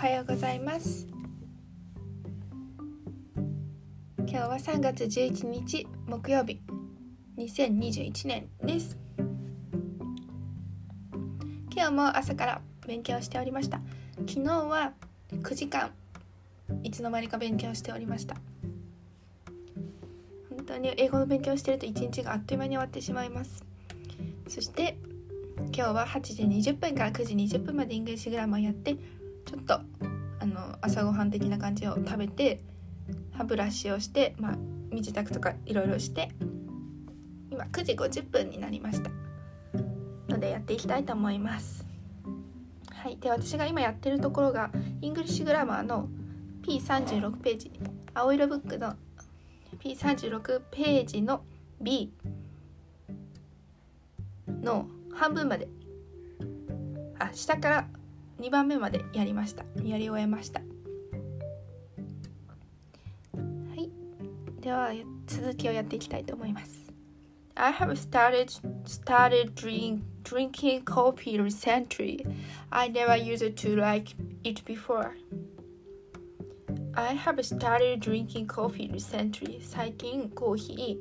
はようございます。今日は3月11日木曜日2021年です。今日も朝から勉強しておりました。昨日は9時間いつの間にか勉強しておりました。本当に英語の勉強してると一日があっという間に終わってしまいます。そして今日は8時20分から9時20分まで English grammar やってちょっとあの朝ごはん的な感じを食べて歯ブラシをして、まあ、身支度とかいろいろして今9時50分になりました。のでやっていきたいと思います。はい。で私が今やってるところが English grammar の P36 ページ。青色ブックの P36 ページの B の半分まで。あ下から2番目までやりましたやり終えましたはいでは続きをやっていきたいと思います I have started started drink, drinking coffee recently. I never used to like it before. I have started drinking coffee recently. 最近コーヒー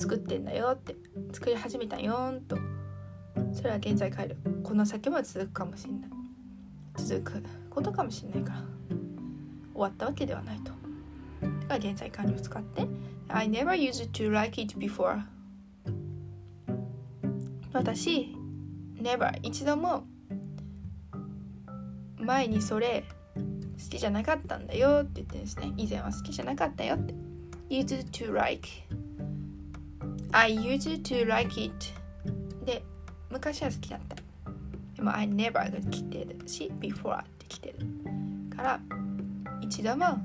作ってんだよって作り始めたよんとそれは現在帰るこの先も続くかもしれない。続くことかもしれないから。終わったわけではないと。が現在完了を使って。I never used to like it before. 私 never 一度も前にそれ好きじゃなかったんだよって言ってですね。以前は好きじゃなかったよって。used to like. I used to like it. で昔は好きだった。でも I never が来てるし before って来てるから一度も、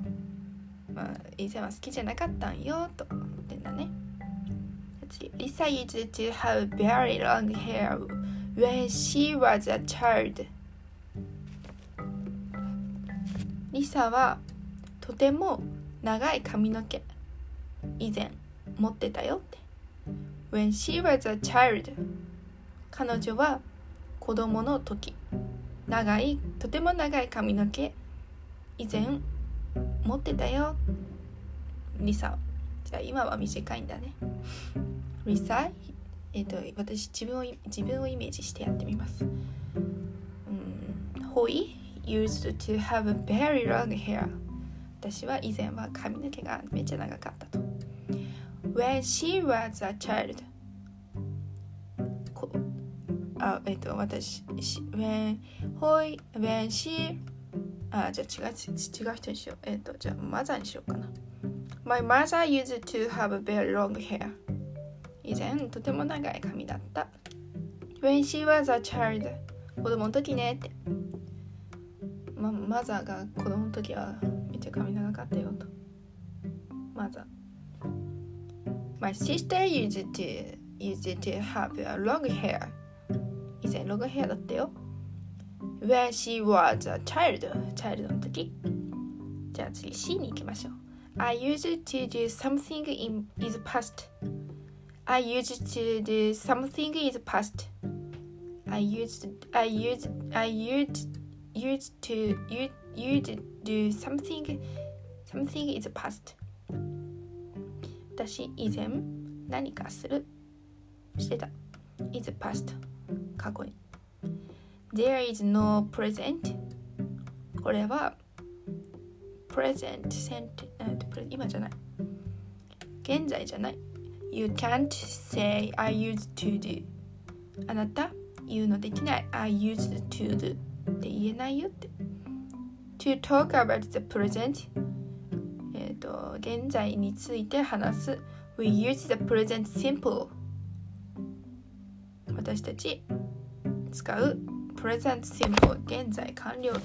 まあ、以前は好きじゃなかったんよと言ってんだね次 Lisa used to have very long hair when she was a child リサはとても長い髪の毛以前持ってたよって When she was a child 彼女は子供の時。長いとても長い髪の毛。以前持ってたよ。リサ。じゃあ今は短いんだね。リサえっ、と私自分を自分をイメージしてやってみます。うん。ホイ？used to have a very long hair 私は以前は髪の毛がめっちゃ長かったと。When she was a child あ、えっと、私、when, hoi, when she あ、じゃあ違う、違う人にしよう。えっと、じゃあ、マザーにしようかな。My mother used to have a very long hair. 以前、とても長い髪だった。When she was a child. 子供の時ねって。ま、マザーが子供の時はめっちゃ髪長かったよと。マザー。My sister used to, used to have a long hair. 以前ログヘアだったよ。When she was a child, child の時。じゃあ次 C に行きましょう。I used to do something in is past. I used to do something is past. I used I used I used used to you you do something something is past. 私以前何かするしてた。is past. 過去に There is no present これは present sent 今じゃない現在じゃない You can't say I used to do あなた言うのできない I used to do って言えないよって To talk about the present えっ、と現在について話す We use the present simple 私たち使う present simple 現在完了形の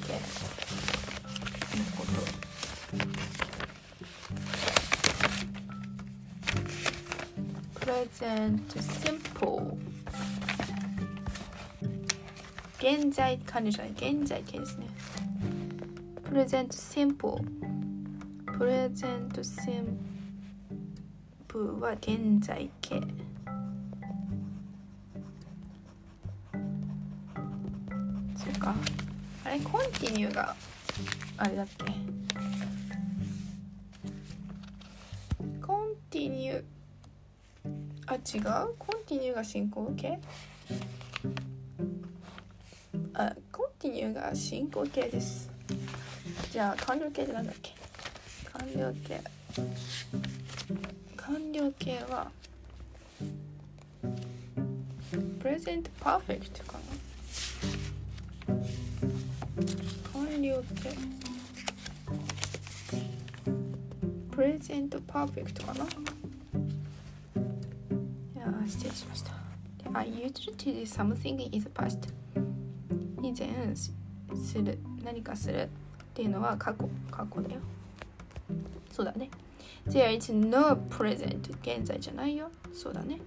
こと present simple 現在完了じゃない現在形ですね present simple present simple は現在形か。あれコンティニューがあれだっけ？コンティニュー。あ違う？コンティニューが進行形？あコンティニューが進行形です。じゃあ完了形ってなんだっけ？完了形。完了形はプレゼントパーフェクト完了形プレゼントパーフェクトかな？いや失礼しました。I used to do something in the past 以前する何かするっていうのは過去過去だよ。そうだね。There is no present 現在じゃないよ。そうだね。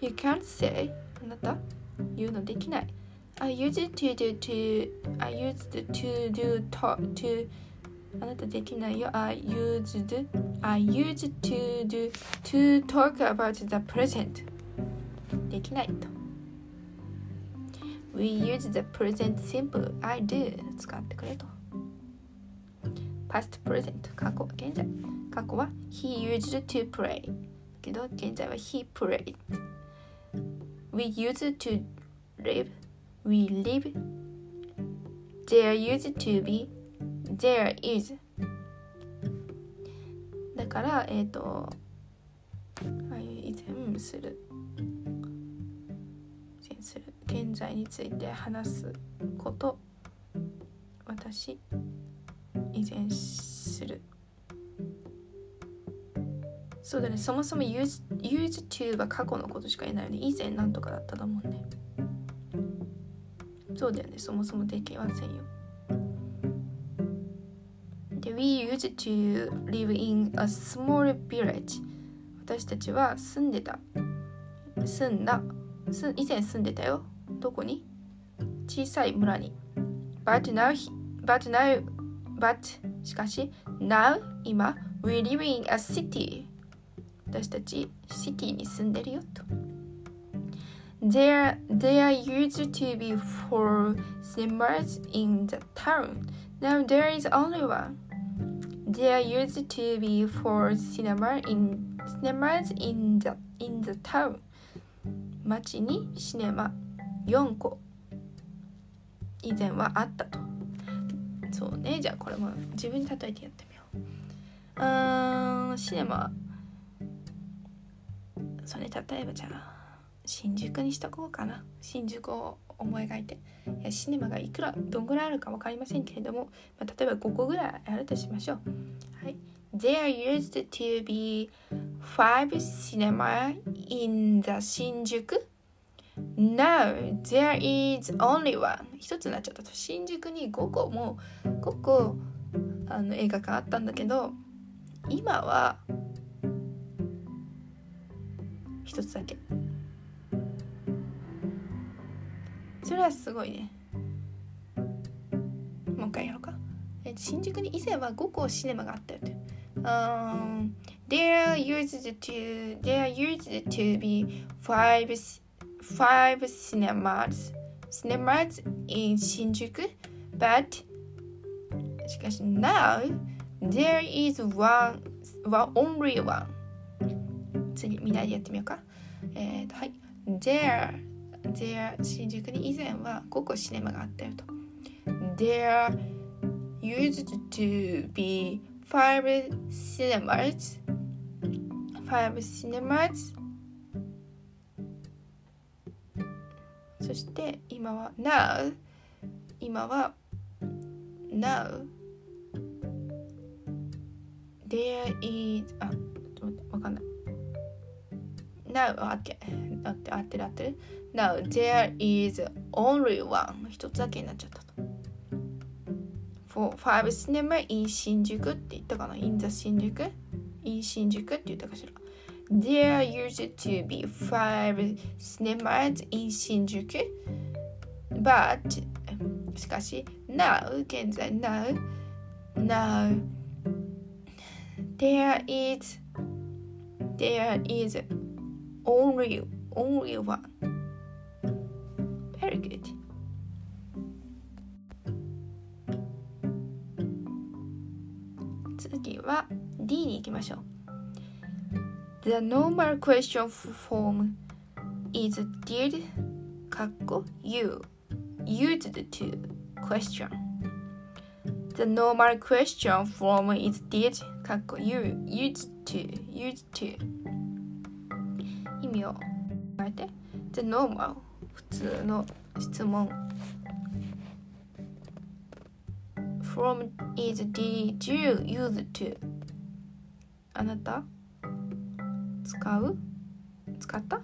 You can't say あなた言うのできない。I used to do to I used to do talk to あなたできないよ I used I used to do to talk about the present できないと We use the present simple I do 使ってくれと past present 過去現在過去は He used to play けど現在は He played We used to live We live. There used to be. There is. だからえっ、ー、とああいう以前する。前する。現在について話すこと。私以前する。そうだね。そもそも use, use to は過去のことしか言えないよね。以前なんとかだったと思うね。そうだよね。そもそもできませんよ。で We used to live in a small village. 私たちは住んでた。住んだ。す以前住んでたよ。どこに？小さい村に。But now, but now, but しかし Now 今 We live in a city 私たちシティに住んでるよと。There, there used to be four cinemas in the town. Now there is only one. There used to be four cinema in, cinemas in the, in the town. 町にシネマ4個以前はあったと。そうね、じゃあこれも自分に例えてやってみよう。うん、シネマ。それ例えばじゃあ。新宿にしとこうかな。新宿を思い描いて。いシネマがいくらどんぐらいあるか分かりませんけれども、まあ、例えば5個ぐらいあるとしましょう。はい。There used to be five cinema in the 新宿 Now there is only one. 一つになっちゃったと。新宿に5個も5個あの映画館あったんだけど今は一つだけ。それはすごいねもう一回やろうかえ新宿に以前は5個シネマがあったよって Um, there used to there used to be five five cinemas cinemas in 新宿 but しかし now there is one, one only one 次みんなでやってみようかえっ、ー、とはい there There 新宿に以前は5個シネマがあったよと There used to be five cinemas five cinemas そして今は Now 今は Now There is あちょっと待ってわかんない Now あって合って合ってる合ってる Now there is only one 一つだけになっちゃったと For five cinema in 新宿って言ったかな in the 新宿 in 新宿って言ったかしら There used to be five cinemas in 新宿 But しかし Now 現在 Now Now There is There is only only one. Very good. D に行きましょう。The normal question form is did you used to question. The normal question form is did you used to used to 意味を変えて The normal 普通の質問。From is did you use to? あなた？使う？使った？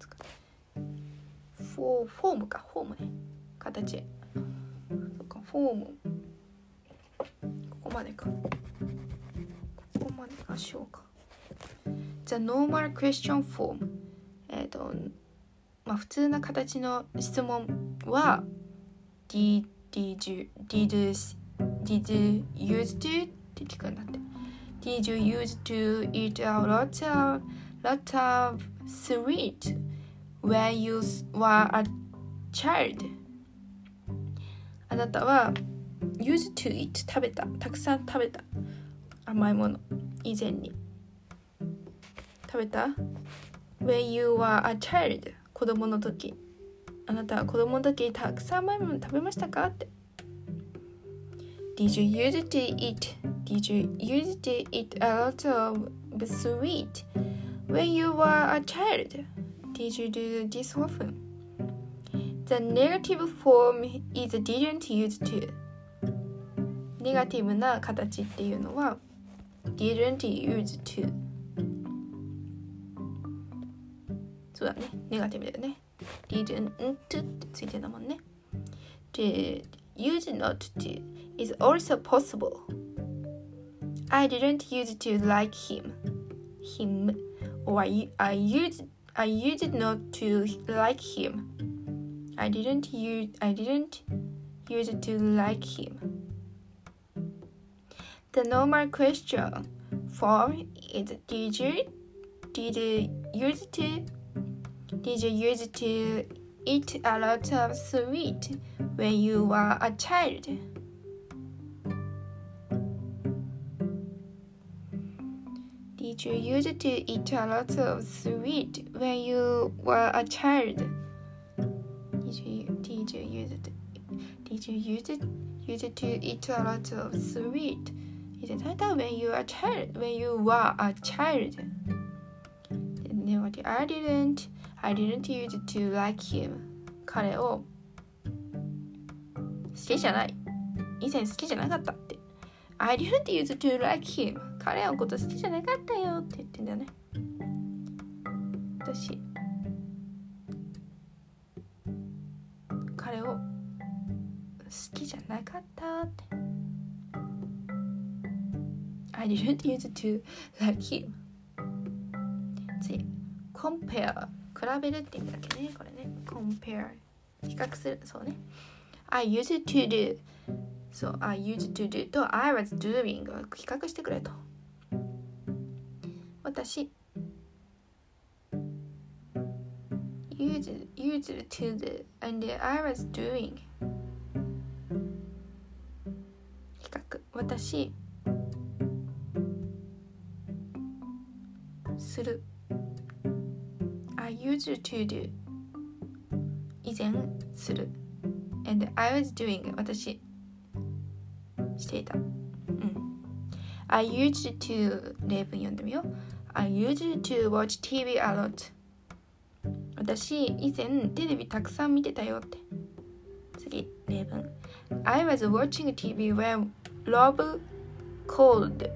使フォーフォームか。フォームね。形。そっか。フォームここまでか。ここまでか。しようか。The normal question form えっ、とまあ普通な形の質問は Did you did you did you use to って聞くんだって Did you use to eat a lot of lot of sweet when you were a child? あなたは use to eat 食べたたくさん食べた甘いもの以前に食べた When you were a child 子供の時あなたは子供の時たくさん甘いもの食べましたかって Did you use to eat Did you use to eat a lot of sweet when you were a child? Did you do this often? The negative form is didn't use to ネガティブな形っていうのは didn't use to そうだねネガティブだよね didn't ってついてたもんねで use not to is also possible I didn't use to like him him or I, I used I used not to like him I didn't use I didn't use to like him The normal question form is did you did you use to did you used to eat a lot of sweet when you were a child? Did you used to eat a lot of sweet when you were a child? Did you did you use to, did you use it use to eat a lot of sweet? Is it when you a child when you were a child? No, I didn't. I didn't use to like him. 彼を好きじゃない。以前好きじゃなかったって。I didn't use to like him. 彼のこと好きじゃなかったよって言ってんだよね。私、彼を好きじゃなかったって。I didn't use to like him. 次、compare 比べるって意味だっけねこれね compare 比較するそうね I used to do そう I used to do と I was doing を比較してくれと私 used, used to do and I was doing 比較私 to do 以前する and I was doing 私していたうん I used to 例文読んでみよう I used to watch TV a lot 私以前テレビたくさん見てたよって次例文 I was watching TV when Rob called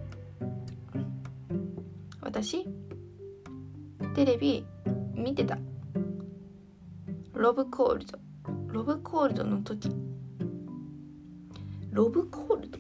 私テレビ見てた。ロブコールドロブコールドの時。ロブコールド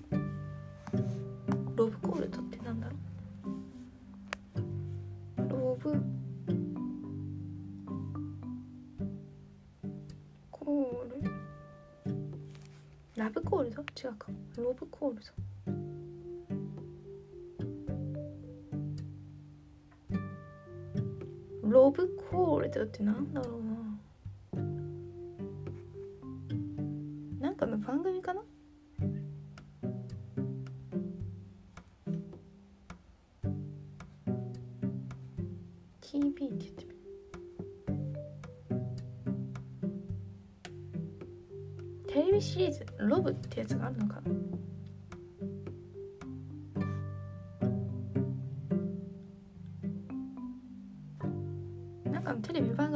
ってなんだろう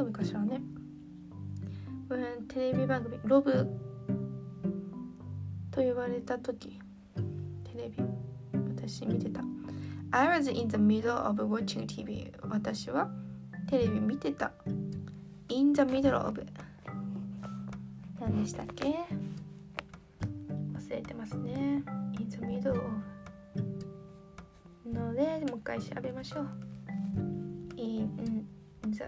番組かしらね。うんテレビ番組ロブ。と言われた時テレビ。私見てた。I was in the middle of watching TV 私はテレビ見てた。In the middle of 何でしたっけ？忘れてますね。In the middle of のでもう一回調べましょう。In the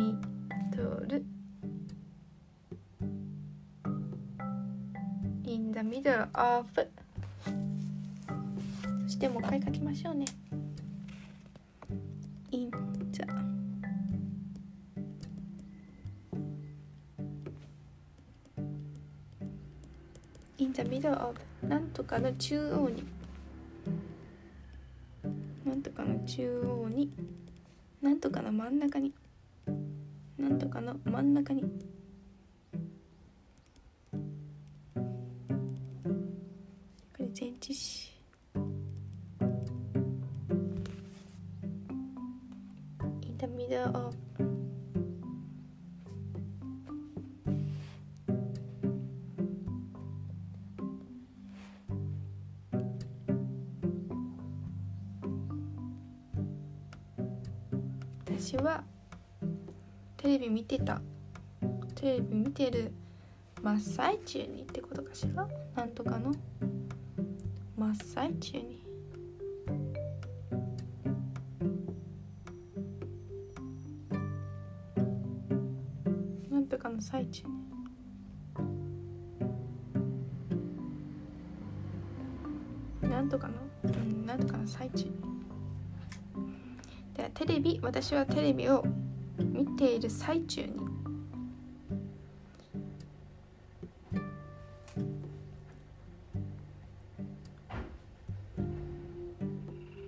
middle in the middle of そしてもう一回書きましょうね。in the in the middle of なんとかの中央に。なんとかの中央に。なんとかの真ん中に。なんとかの真ん中に見てた。テレビ見てる真っ最中にってことかしら？なんとかの。真っ最中に。なんとかの最中に。なんとかの、うん、なんとかの最中に。でテレビ私はテレビを見ている最中に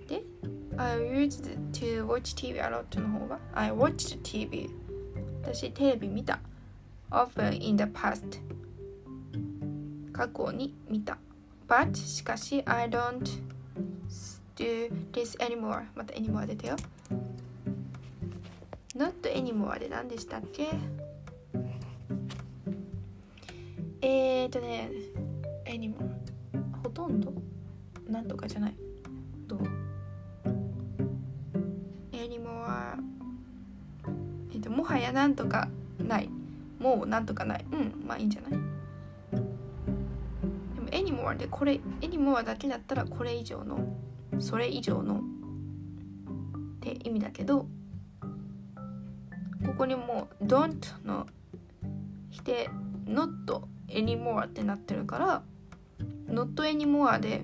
で I used to watch TV a lot の方が I watched TV 私テレビ見た often in the past 過去に見た but しかし I don't do this anymore また anymore 出たよ not anymore で何でしたっけ？えーとね anymore ほとんど？なんとかじゃない。どう？anymore えっ、ともはやなんとかない。もうなんとかない。うんまあいいんじゃない？でも anymore でこれ anymore だけだったらこれ以上のそれ以上のって意味だけどここにもう don't の否定 not anymore ってなってるから not anymore で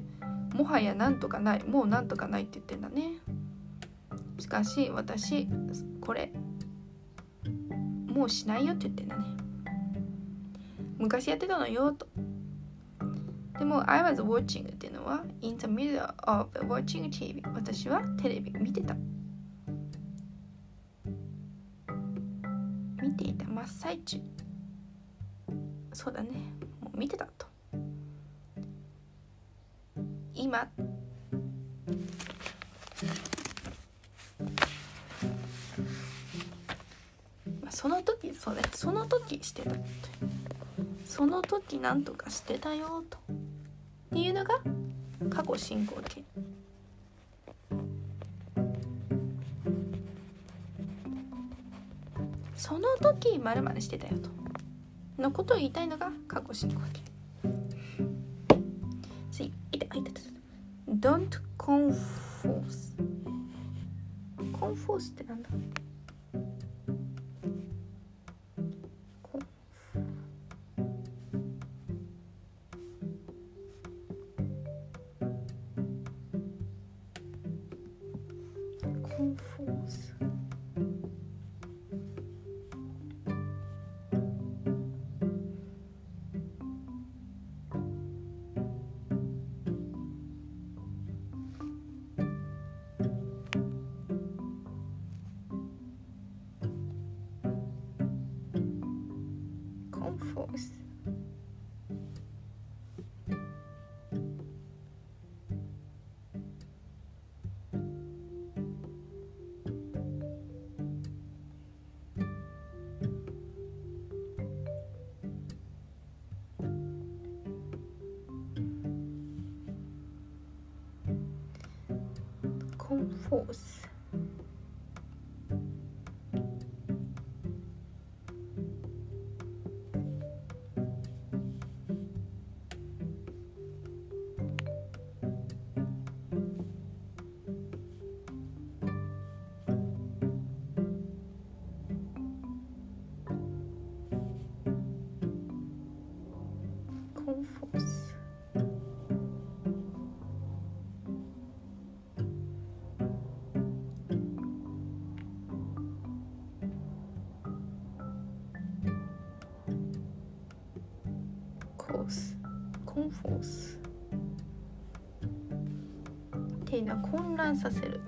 もはやなんとかないもうなんとかないって言ってんだね。しかし私これもうしないよって言ってんだね。昔やってたのよと。でも I was watching っていうのは in the middle of watching TV 私はテレビ見てた。ていた真っ最中。そうだね。もう見てたと。今。その時そうね。その時してたその時なんとかしてたよと。っていうのが過去進行形。時まるまるしてたよと。のことを言いたいのが過去進行形。次いたいたいた Don't リーな混乱させる。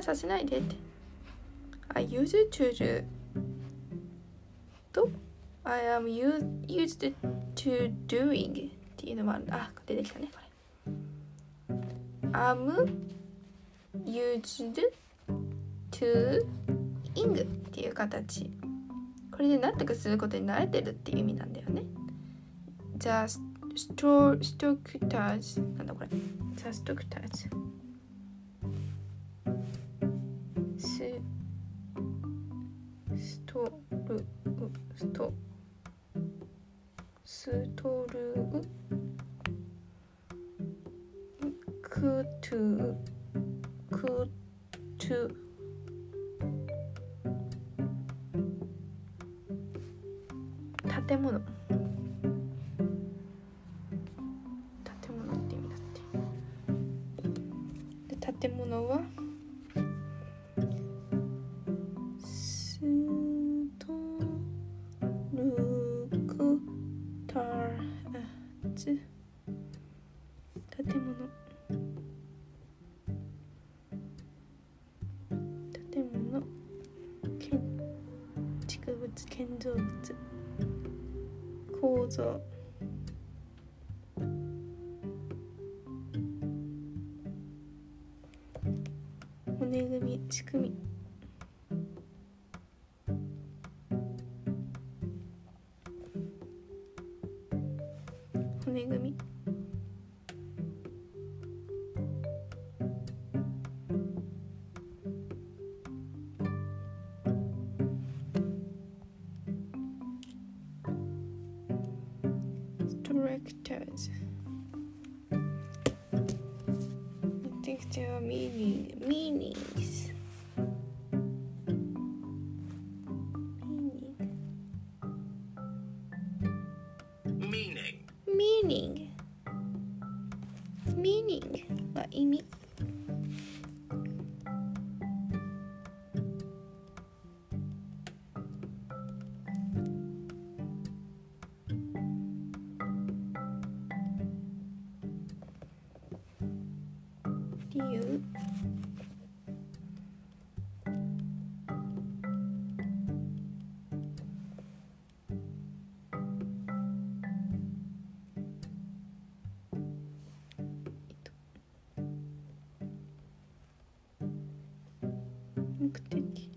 なさせないでって。あ used to do と I am used to doing っていうのもあるあ出てきたねあれ。I'm used to ing っていう形。これで何とかすることに慣れてるっていう意味なんだよね。The structures なんだこれ。The structures ルストストルウクトゥ骨組みストラクターズ I think there are meaning meanings 理由目的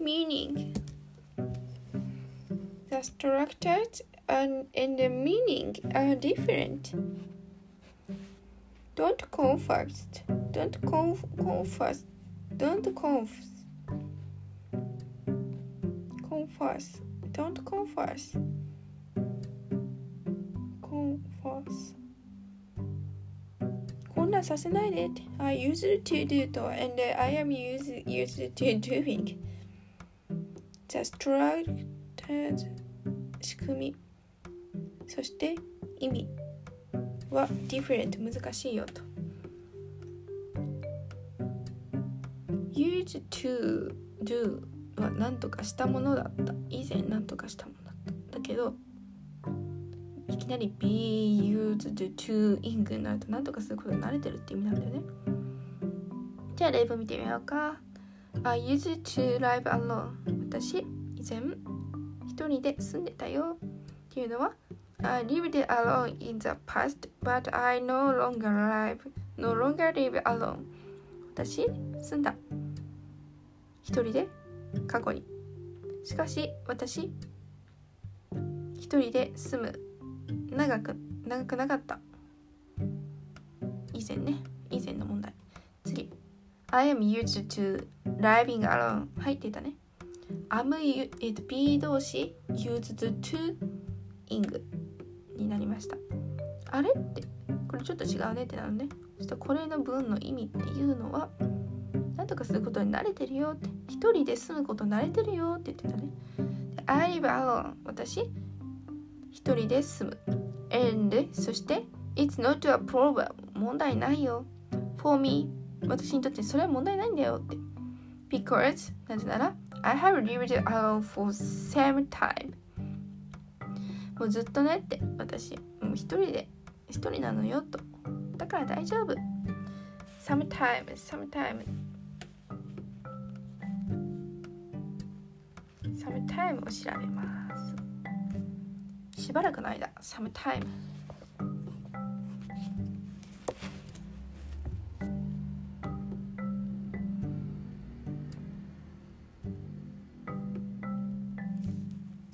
meaning the structures and, and the meaning are different don't confuse don't conf, confuse don't confuse confuse don't confuse confuse こんなんさせないでって。I used to do と and I am used, used to doing. The structured 仕組み。 そして意味は different 難しいよと。used to do は何とかしたものだった。以前何とかしたものだった。だけど、いきなり be used to ing になると何とかすることに慣れてるって意味なんだよねじゃあ例文見てみようか I used to live alone 私以前一人で住んでたよっていうのは I lived alone in the past but I no longer live no longer live alone 私住んだ一人で過去にしかし私一人で住む長く長くなかった以前ね以前の問題次 I am used to driving alone 入っていたね am えっと be 動詞 used to ing になりました。あれってこれちょっと違うねってなるね。そしてこれの文の意味っていうのは何とかすることに慣れてるよって。一人で住むこと慣れてるよって言ってたね。I live alone 私一人で住む。and そして It's not a problem 問題ないよ。for me 私にとってそれは問題ないんだよって。because なぜな。ら I have lived alone for some time もうずっとねって私。もう一人で一人なのよと。だから大丈夫。Sometime sometime sometime を調べます。しばらくの間 sometime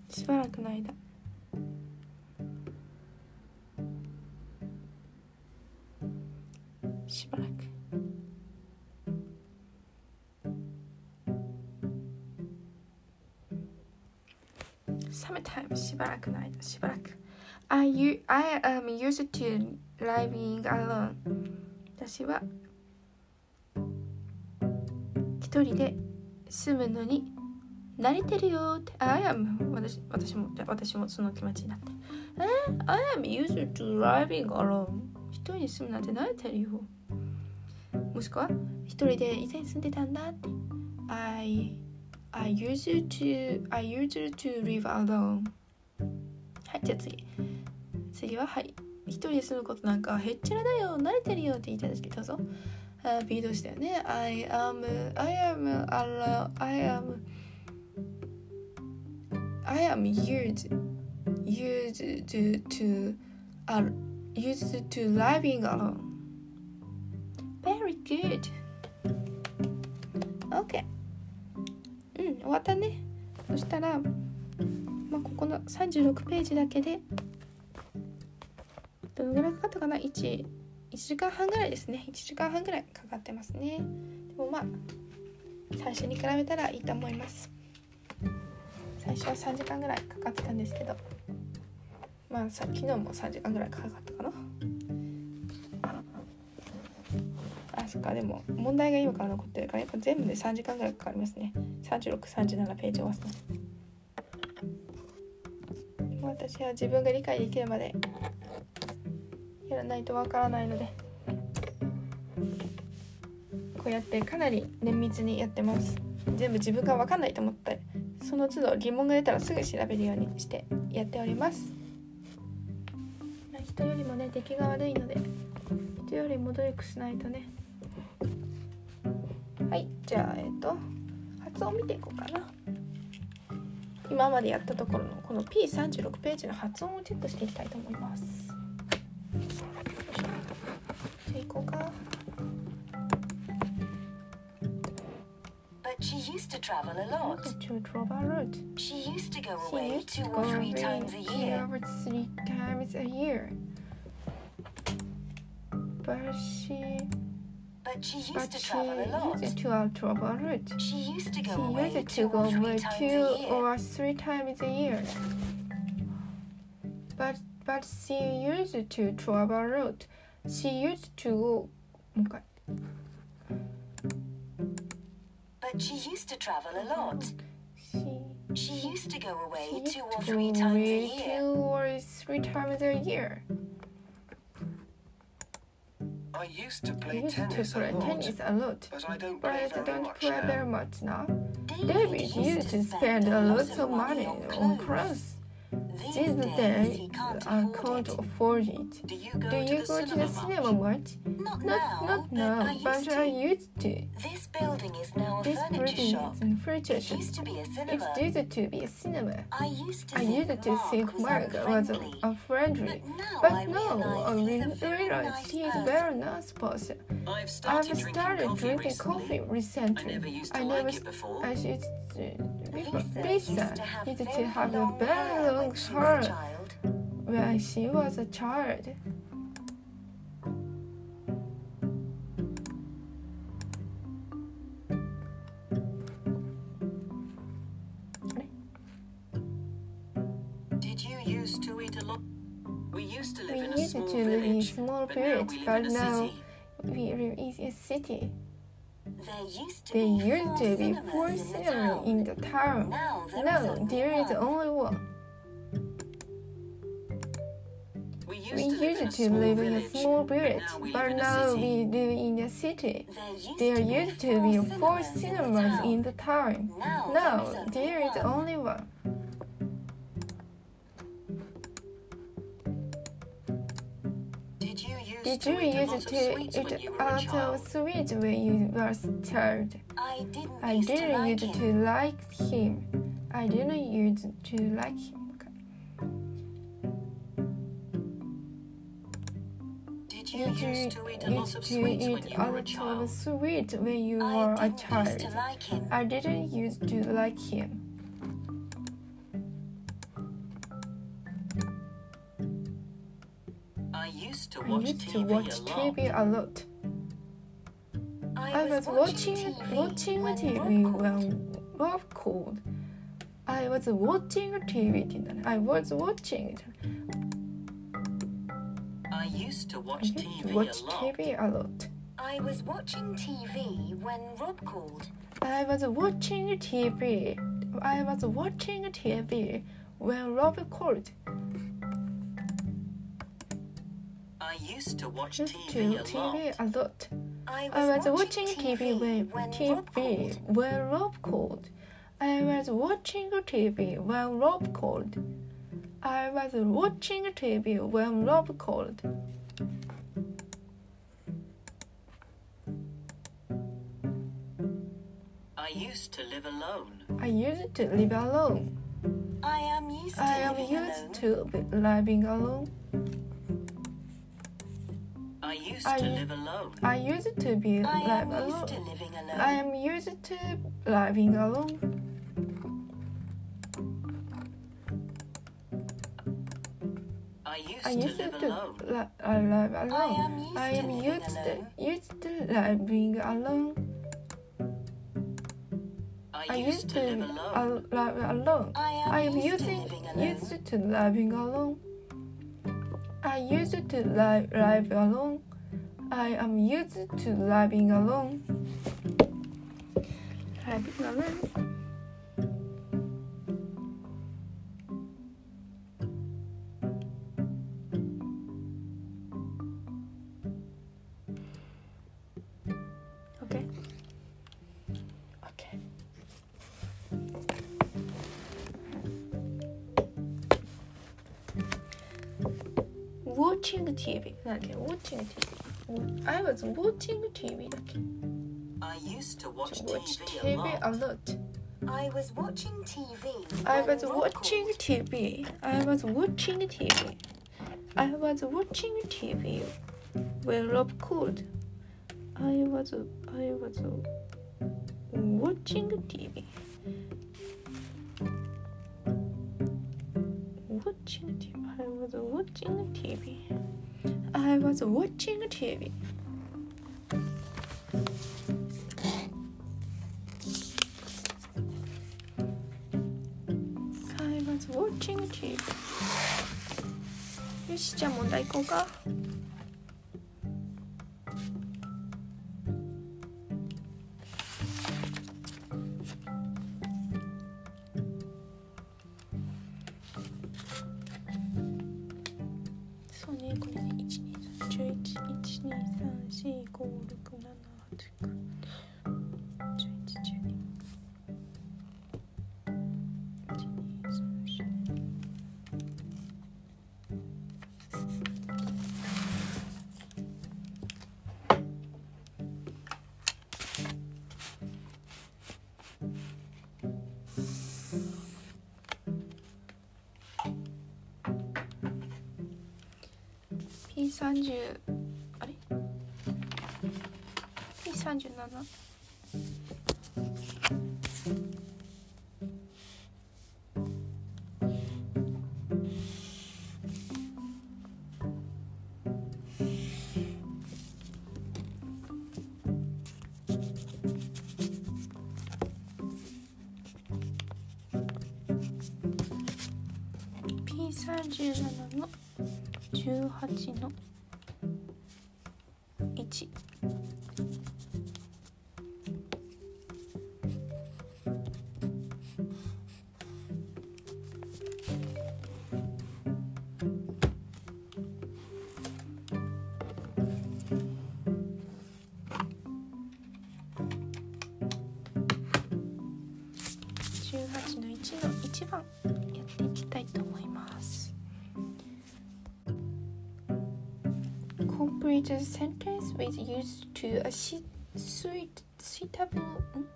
しばらくの間。くの間しばらく I, u- I am used to living alone 私は一人で住むのに慣れてるよって I am 私私も私もその気持ちになってえ I am used to living alone 一人で住むなんて慣れてるよもしくは一人で以前住んでたんだって I I used to I used to live alone はいじゃあ次。次ははい。一人で住むことなんかへっちゃらだよ。慣れてるよって言いたいですけどどうぞ。あ B 動詞だよね。I am I am a l o I am I am used used to to uh, used to living alone. Very good. OK うん終わったね。そしたらまあここの36ページだけでどのぐらいかかったかな？1, 1時間半ぐらいですね。1時間半ぐらいかかってますね。でもまあ最初に比べたらいいと思います。最初は3時間ぐらいかかってたんですけどまあさ昨日も3時間ぐらいかかったかな。あそっか。でも問題が今から残ってるからやっぱ全部で3時間ぐらいかかりますね。3637ページ終わすの私は自分が理解できるまでやらないとわからないのでこうやってかなり綿密にやってます。全部自分が分かんないと思ってその都度疑問が出たらすぐ調べるようにしてやっております。人よりもね出来が悪いので人よりも努力しないとね。はいじゃあえっ、と発音見ていこうかな。今までやったところのこの P36 ページの発音をチェックしていきたいと思いますじゃあいこうか But she used to travel a lot. to travel a She used to go away two or three times a two year. or three times a year. But she, But she used but to travel a lot. Used to travel a. She used to go she used to go away two or three times a year. But but she used to travel a lot. She used to oh go. Okay. But she used to travel a lot. She, she used to go away two or three times a year. Two or three times a year. I used to play used to tennis play a lot, tennis a lot. but I don't play I very don't much play very now. much now. David David used to spend a lot of money on clothes. These These days days, he can't I can't it. afford it. Do you go Do to you the go to cinema the much? cinema much? Not, Not, now, not but now, I used but to. I used to. This building is now a This furniture shop. is a furniture It used to be a It cinema. used to be a cinema. I used to I think used to Mark think was Mark was unfriendly. unfriendly. But now But I now I realize he's a re- very realize he is a very nice person. I've I've started drinking started coffee drinking recently. I never used to I like it before. I used to, before. Lisa Lisa used to have used to very have a long very hair long when she was a child. when she was a child. Did you used to eat a lot? We used to live We in a small to live in a village, small but village, but now we live in a city. There used to There be used four to be cinemas four in the cinemas town. in the town. Now there is Now only there is only one. Used We to live in a used to small live in a village, small but village, now we but live in a now city. we live in a city. There used There to be used to four be four cinemas cinemas in in the the town. Now, Now there is there only is one. only one. Did you used Did to you eat a use lot of to sweets eat when you were a a lot child? of sweets when you were a child? I didn't I used to didn't like used him. to like him. I didn't used to like him. You Did you used to eat a lot used of to sweets eat when you a were a lot of child? sweets when you I were a didn't used child? to like him. I didn't used to like him. I used to I watch used to TV watch a lot. TV a lot. I was watching watching TV when Rob called. I was watching TV って言うんだね。I was watching it. I used to watch used TV to watch a lot. TV a lot. I was watching TV when Rob called. I was watching TV. I was watching TV when Rob called. I used to watch Used TV to a lot. TV a lot. I was, I was watching, watching TV when when Rob TV called. when Rob called. I was watching TV when Rob called. I was watching TV when Rob called. I used to live alone. I used to live alone. I am used to I am living used alone. to living alone. I used I- to live alone. I used to be I live am used alone. to living alone. I am used to living alone. I used I to live to alone. li- uh, live alone. I am used I to am living used to, alone. used to living alone. I I used used to to live alone. live alone. I am, I am used using, living alone. used to living alone. I used to live, live alone. I am used to living alone. Living alone. Watching TV なんだっけ Watching TV I was watching TV だっけ I used to watch Watch TV a TV a lot. lot I was watching TV. I when was Rob watching called. TV I was watching TV I was watching TV when Rob called I was I was watching TV was watching TV watching TV よしじゃあ問題行こうか18の。Complete a sentence with used to a suit suitable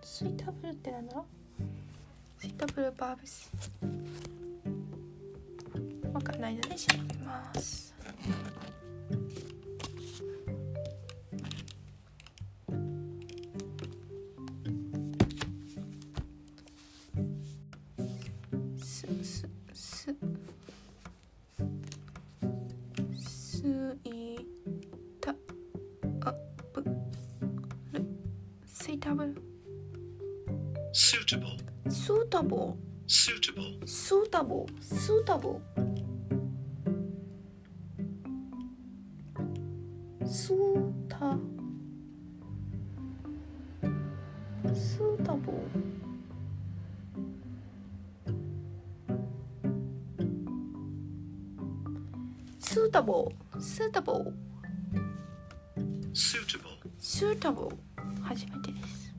suitable ってなんだろう suitable verbs わかんないので調べま。すスータボ初めてです。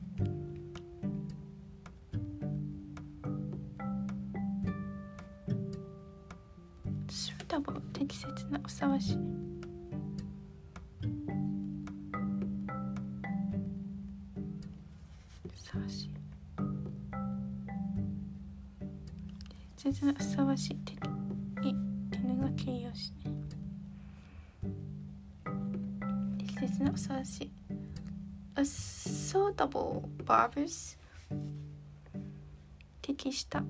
スータボ適切なふさわし。いふさわし。い適切なふさわし。い適い犬が形容詞ね適切なふさわし。い a suitable barbers 適したっ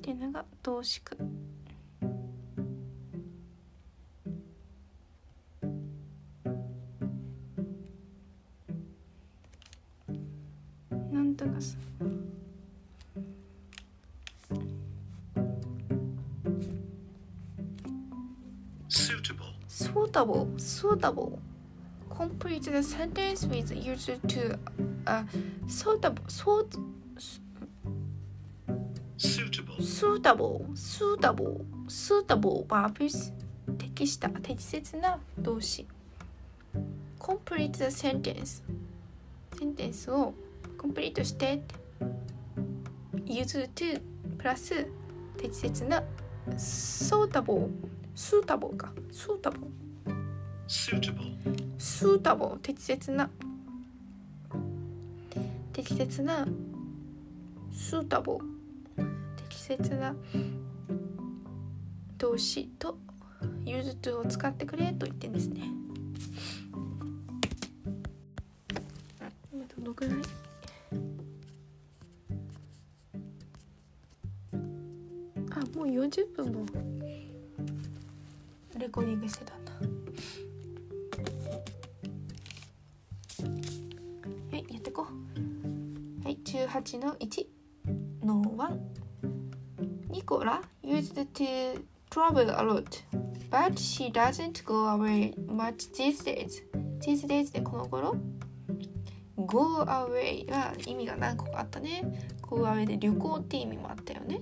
ていうのが同宿。なんとかさスーツボスーツボー complete the sentence with used to a suitable suit suitable, suitable suitable suitable verbs 適した適切な動詞 complete the sentence センテンスを complete して use to プラス適切な suitable suitable か suitable suitable, suitable 適切な。適切な。suitable 適切な。動詞と use to を使ってくれと言ってんですね。今どのぐらい？あもう40分もレコーディングしてた18の1の1。ニコラ used to travel a lot, but she doesn't go away much these days. These days でこの頃 Go away は意味が何個かあったね。Go away で旅行って意味もあったよね。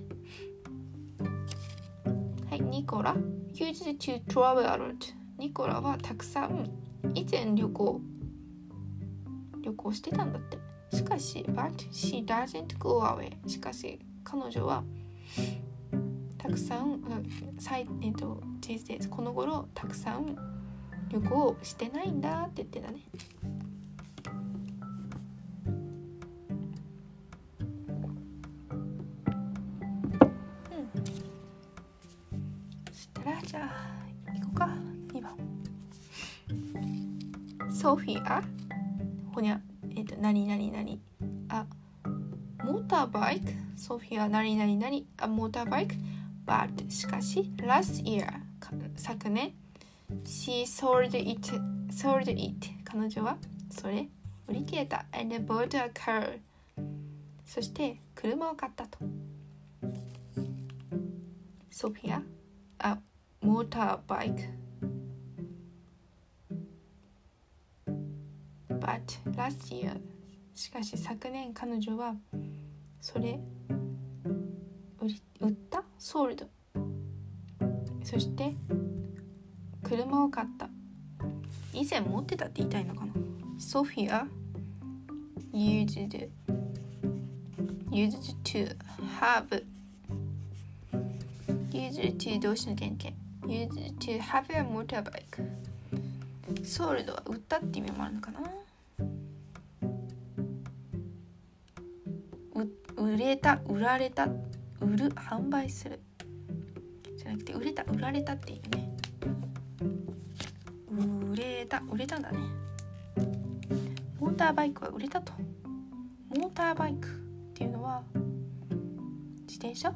はい、ニコラ used to travel a lot. ニコラはたくさん以前旅行旅行してたんだってしかし but she doesn't go away. しかし彼女はたくさん、うんさいえっと、these days この頃たくさん旅行してないんだって言ってたね。うん。したったらじゃあ行こうか2番。ソフィアほにゃ。えっ、と何何何？あモーターバイクソフィア何何何？あモーターバイク but しかし last year 昨年。she sold it sold it 彼女はそれ売り切れた。and bought a car そして車を買ったと。ソフィア？あモーターバイク but last year しかし昨年彼女はそれ売り売った？sold そして車を買った。以前持ってたって言いたいのかな？ソフィア used used to have used to 動詞の原型 used to have a motorbike ソールドは売ったって意味もあるのかな？売れた売られた売る販売する。じゃなくて売れた売られたっていうね。売れた売れたんだね。モーターバイクは売れたと。モーターバイクっていうのは自転車？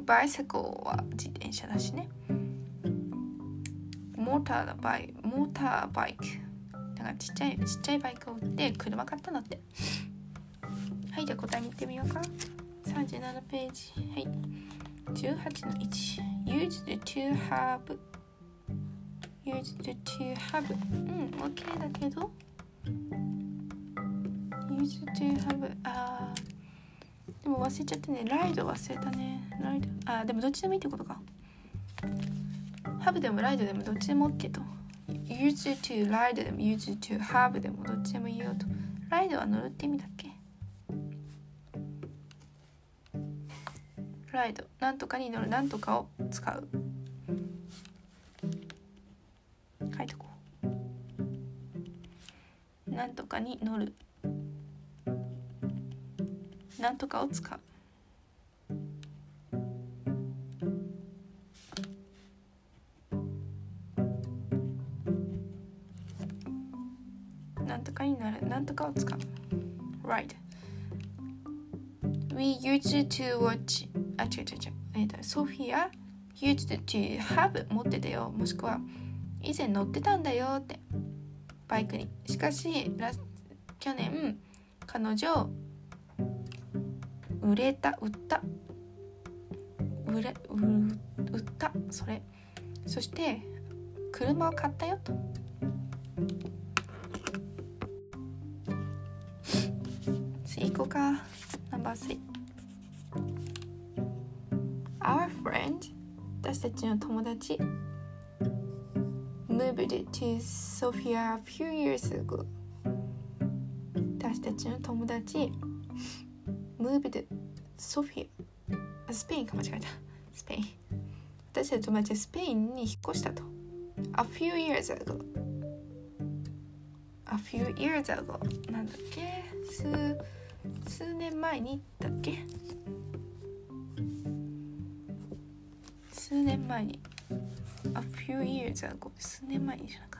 バイクバイセコは自転車だしね。モーターのバイモーターバイク。だからちっちゃいちっちゃいバイクを売って車買ったんだって。はいじゃあ答え見てみようか。37ページ。はい。18の1 used to have used to have うん OK だけど。used to have あでも忘れちゃったね。ライド忘れたね。ライド。あでもどっちでもいいってことか。have でもライドでもどっちでも OK と。used to ride でも。used to have でもどっちでもいいよと。ライドは乗るって意味だっけ？ライド。なんとかに乗る。なんとかを使う。書いとこう。なんとかに乗る。なんとかを使う。なんとかになる。なんとかを使う。Right. We used to watch. あ違う違う違う。えっ、とソフィア used to have 持ってたよ。もしくは以前乗ってたんだよって。バイクに。しかし去年彼女売れた売った。売れ売売った。それ。そして車を買ったよと。次行こうか。ナンバー3 Our friend 私たちの友達。moved to Sofia a few years ago 私たちの友達。Moved Sofia スペインか間違えた。スペイン。私たちの友達はスペインに引っ越したと。A few years ago. A few years ago. なんだっけ？数数年前にだっけ？数年前に。A few years ago 数年前にじゃなか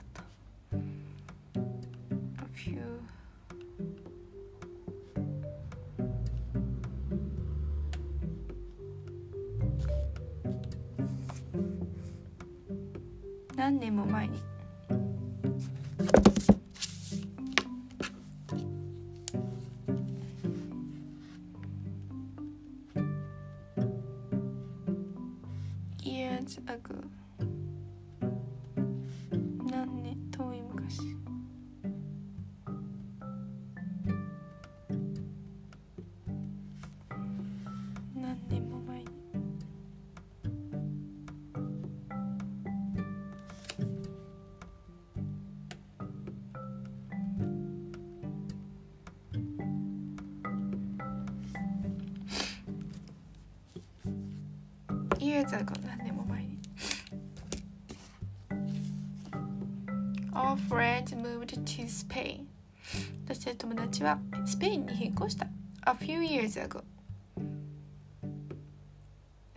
った。スペイン私たち友達はスペインに変更した。A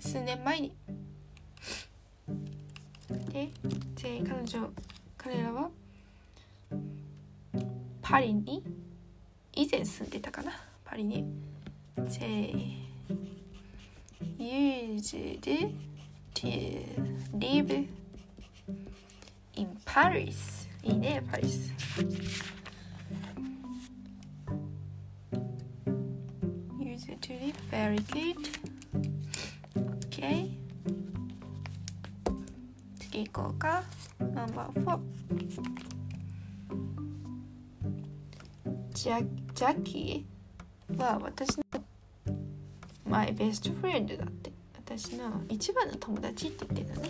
数年前に,彼女彼らはパリに以前住んでたかな。パリに。で used to live in Paris. いいねパリス Used to live very good. OK 次行こうか。No.4 ジャジャッキー？は私の My best friend だって。私の一番の友達って言ってたね。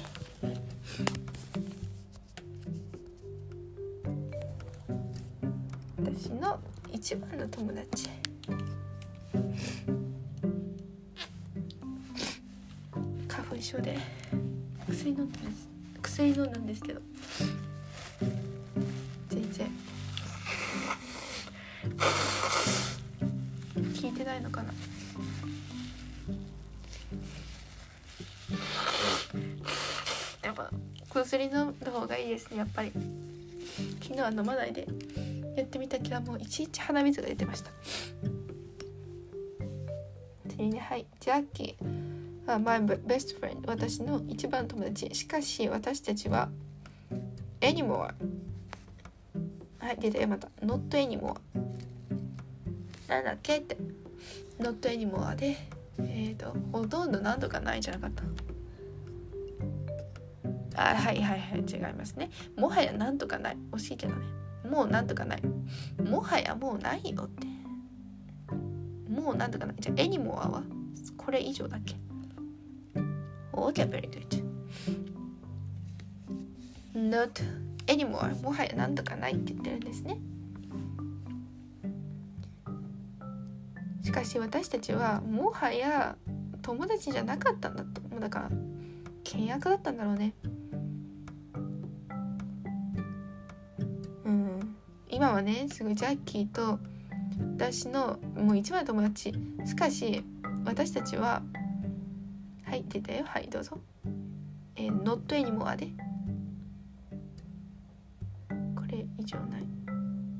一番の友達。花粉症で。薬飲んでます。薬飲んだんですけど。全然。効いてないのかな。やっぱ薬飲んだ方がいいですねやっぱり。昨日は飲まないで。ってみたけどもういちいち鼻水が出てました。次にはい。ジャッキー。は My best friend 私の一番友達。しかし私たちは anymore はい出たよまた。not anymore なんだっけ？って。not anymore でえっ、ー、とほとんど何度かないじゃなかった。あはいはいはい。違いますね。もはやなんとかない。惜しいけどね。もうなんとかない。もはやもうないよって。もうなんとかない。じゃあエニモアは？これ以上だっけ？OK very good not anymore もはやなんとかないって言ってるんですね。しかし私たちはもはや友達じゃなかったんだと。もうだから契約だったんだろうね。今はねすごいジャッキーと私のもう一番の友達。しかし私たちははい出たよ。はいどうぞ。えー、not anymore で。これ以上ない。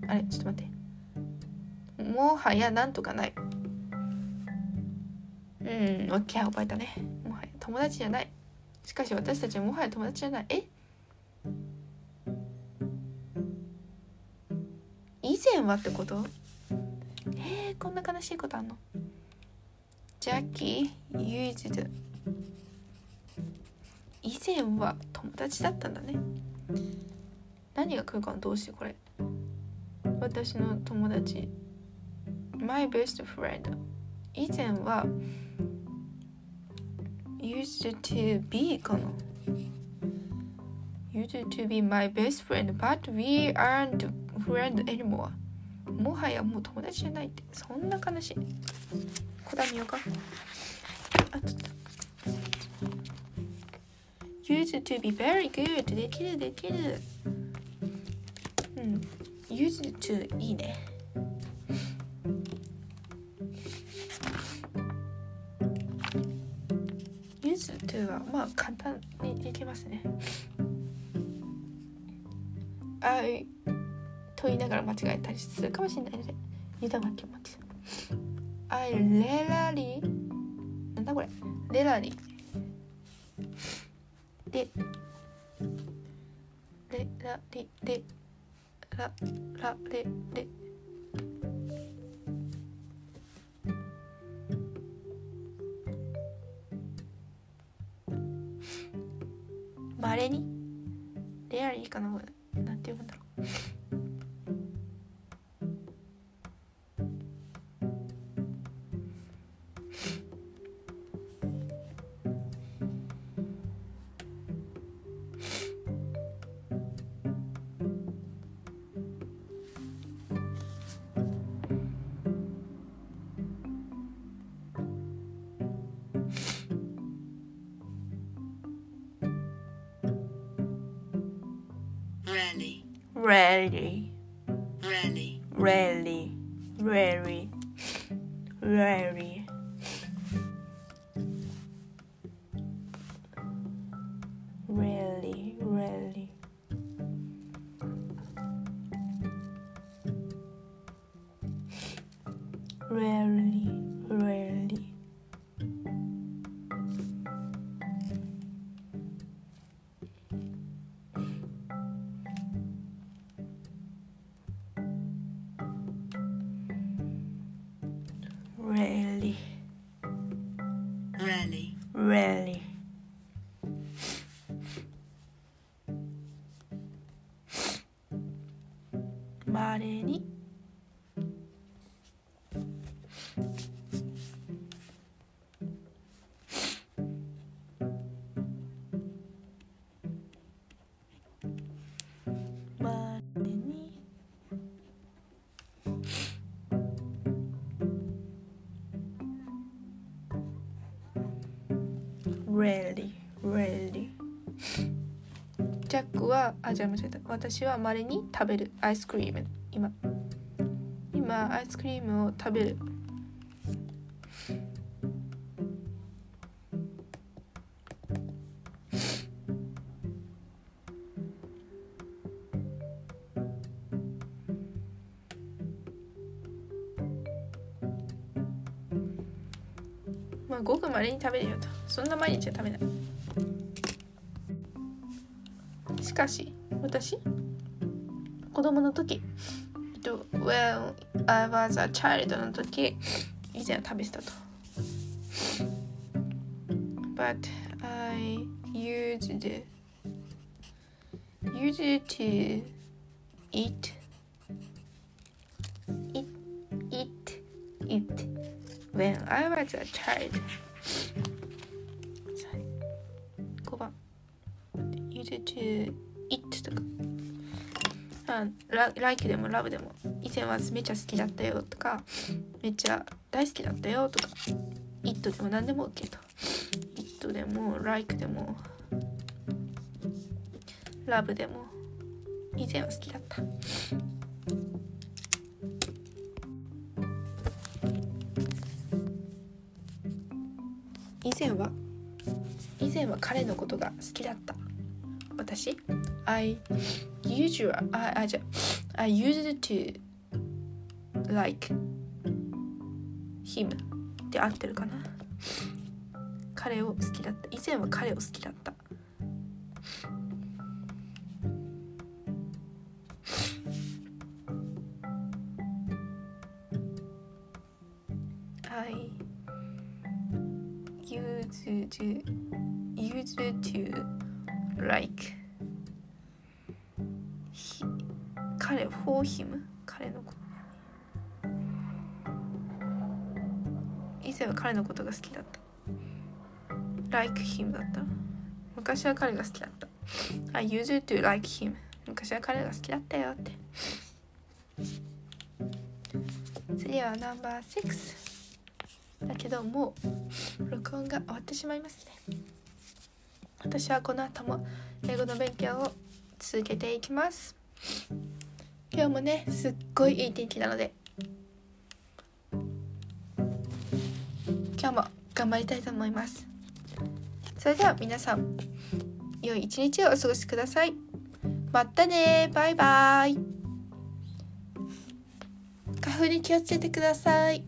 あれちょっと待って。もはやなんとかない。うん、オッケー覚えたね。もはや友達じゃない。しかし私たちはもはや友達じゃない。え？以前はってことえー、こんな悲しいことあんのジャッキー、ユージド。以前は友達だったんだね。何が来るかなどうしてこれ。私の友達。My best friend. 以前は used to be かな used to be my best friend but we aren't friend anymore もはやもう友達じゃないって。そんな悲しい。こだみようか？あと。Used to be very good できるできる。うん。Used to いいね。Used to はまあ簡単にできますね。I と言いながら間違えたりするかもしれないので二度巻き持ち I rarely なんだこれ？rarely でラリレララレレまれに？レアリーかなこれ。まれに。まれに。ジャックはあじゃあ間違えた。私はまれに食べる。アイスクリーム。今今アイスクリームを食べる。まあごくまれに食べるよと。そんな毎日は食べない。しかし私子供の時えっと When I was a child の時以前は食べてたと But I used used to eat eat eat eat when I was a child 5番 used to eat とかあラ like でも love でも前はめっちゃ好きだったよとかめっちゃ大好きだったよとか it でも何でも OK と。it でも like でも love でも以前は好きだった。以前は以前は彼のことが好きだった。私？I usually I, I, I used to like him って合ってるかな？彼を好きだった。以前は彼を好きだった。昔は彼が好きだった。I used to like him. 昔は彼が好きだったよって。次はナンバー6だけどもう録音が終わってしまいますね。私はこの後も英語の勉強を続けていきます。今日もねすっごいいい天気なので。今日も頑張りたいと思います。それでは皆さん良い一日をお過ごしください。またね。バイバイ。花粉に気をつけてください。